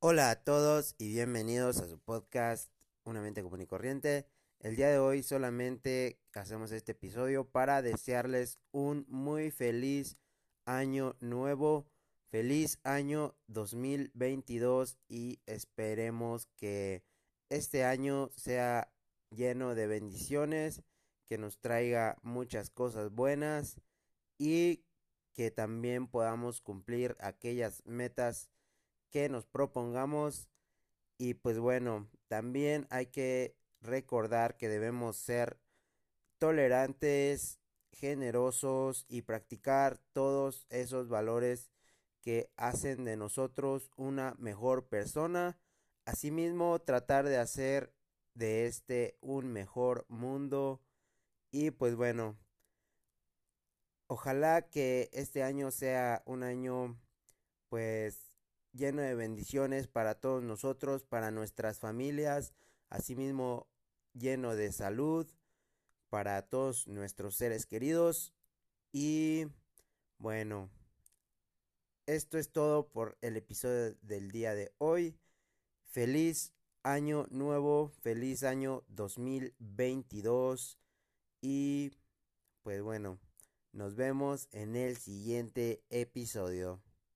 Hola a todos y bienvenidos a su podcast Una mente común y corriente. El día de hoy solamente hacemos este episodio para desearles un muy feliz año nuevo, feliz año 2022 y esperemos que este año sea lleno de bendiciones, que nos traiga muchas cosas buenas y que también podamos cumplir aquellas metas que nos propongamos. Y pues bueno, también hay que recordar que debemos ser tolerantes, generosos y practicar todos esos valores que hacen de nosotros una mejor persona. Asimismo, tratar de hacer de este un mejor mundo. Y pues bueno, ojalá que este año sea un año pues lleno de bendiciones para todos nosotros, para nuestras familias, asimismo lleno de salud para todos nuestros seres queridos. Y bueno, esto es todo por el episodio del día de hoy. Feliz año nuevo, feliz año 2022 y pues bueno, nos vemos en el siguiente episodio.